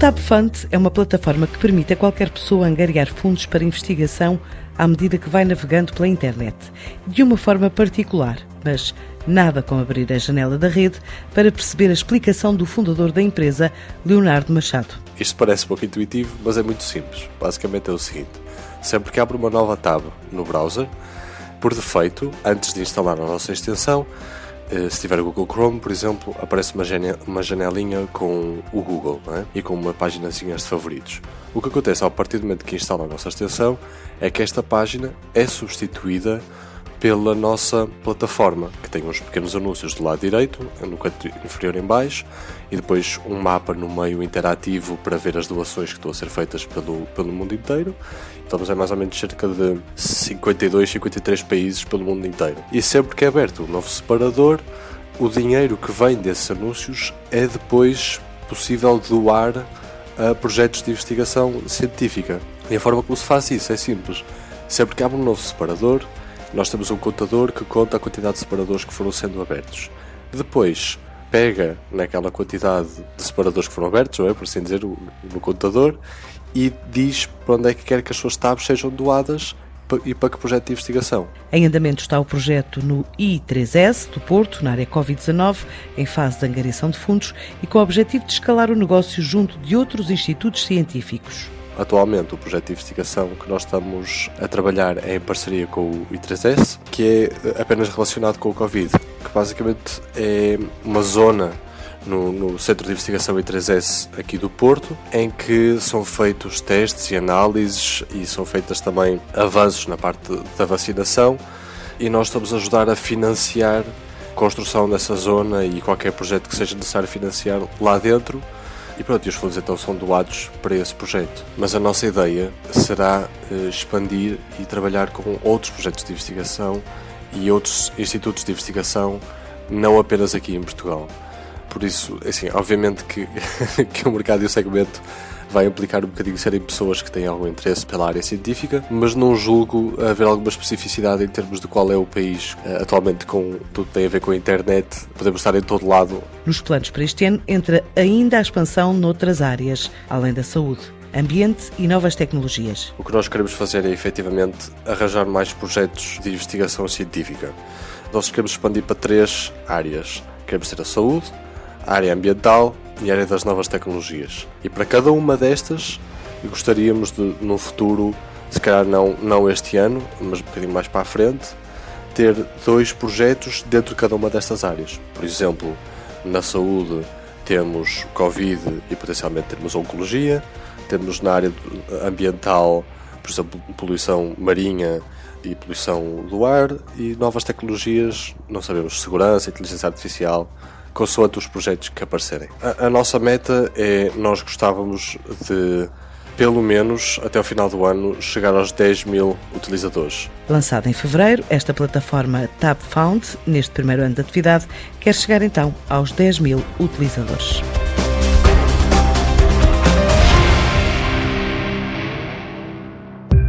O TAP Fund é uma plataforma que permite a qualquer pessoa angariar fundos para investigação à medida que vai navegando pela internet, de uma forma particular, mas nada com abrir a janela da rede para perceber a explicação do fundador da empresa, Leonardo Machado. Isto parece pouco intuitivo, mas é muito simples. Basicamente é o seguinte: sempre que abre uma nova tab no browser, por defeito, antes de instalar a nossa extensão, se tiver o Google Chrome, por exemplo, aparece uma janelinha com o Google é? e com uma páginazinha de favoritos. O que acontece a partir do momento que instala a nossa extensão é que esta página é substituída pela nossa plataforma, que tem uns pequenos anúncios do lado direito, no canto inferior em baixo, e depois um mapa no meio interativo para ver as doações que estão a ser feitas pelo, pelo mundo inteiro. Estamos em mais ou menos cerca de 52, 53 países pelo mundo inteiro. E sempre que é aberto um novo separador, o dinheiro que vem desses anúncios é depois possível doar a projetos de investigação científica. E a forma como se faz isso é simples. Sempre que abre um novo separador, nós temos um contador que conta a quantidade de separadores que foram sendo abertos. Depois, pega naquela quantidade de separadores que foram abertos, ou é, por assim dizer, no contador, e diz para onde é que quer que as suas tabs sejam doadas e para que projeto de investigação. Em andamento está o projeto no I3S do Porto, na área Covid-19, em fase de angariação de fundos e com o objetivo de escalar o negócio junto de outros institutos científicos. Atualmente, o projeto de investigação que nós estamos a trabalhar é em parceria com o I3S, que é apenas relacionado com o Covid, que basicamente é uma zona no, no, Centro de Investigação I3S aqui do Porto, em que são feitos testes e análises e são feitas também avanços na parte da vacinação e nós estamos a ajudar a financiar a construção dessa zona e qualquer projeto que seja necessário financiar lá dentro. E pronto, os fundos então são doados para esse projeto. Mas a nossa ideia será eh, expandir e trabalhar com outros projetos de investigação e outros institutos de investigação, não apenas aqui em Portugal. Por isso, assim, obviamente que, que o mercado e o segmento vai implicar um bocadinho serem pessoas que têm algum interesse pela área científica, mas não julgo haver alguma especificidade em termos de qual é o país. Eh, atualmente, com tudo que tem a ver com a internet, podemos estar em todo lado. Nos planos para este ano entra ainda a expansão noutras áreas, além da saúde ambiente e novas tecnologias. O que nós queremos fazer é efetivamente arranjar mais projetos de investigação científica. Nós queremos expandir para três áreas. Queremos ter a saúde, área ambiental e área das novas tecnologias. E para cada uma destas, gostaríamos de, no futuro, se calhar não, não este ano, mas um bocadinho mais para a frente, ter dois projetos dentro de cada uma destas áreas. Por exemplo, na saúde temos Covid e potencialmente temos Oncologia, temos na área ambiental, por exemplo, poluição marinha e poluição do ar e novas tecnologias, não sabemos, segurança, inteligência artificial, consoante os projetos que aparecerem. A, a nossa meta é, nós gostávamos de pelo menos até o final do ano chegar aos 10 mil utilizadores. Lançada em fevereiro, esta plataforma TabFound, neste primeiro ano de atividade, quer chegar então aos 10 mil utilizadores.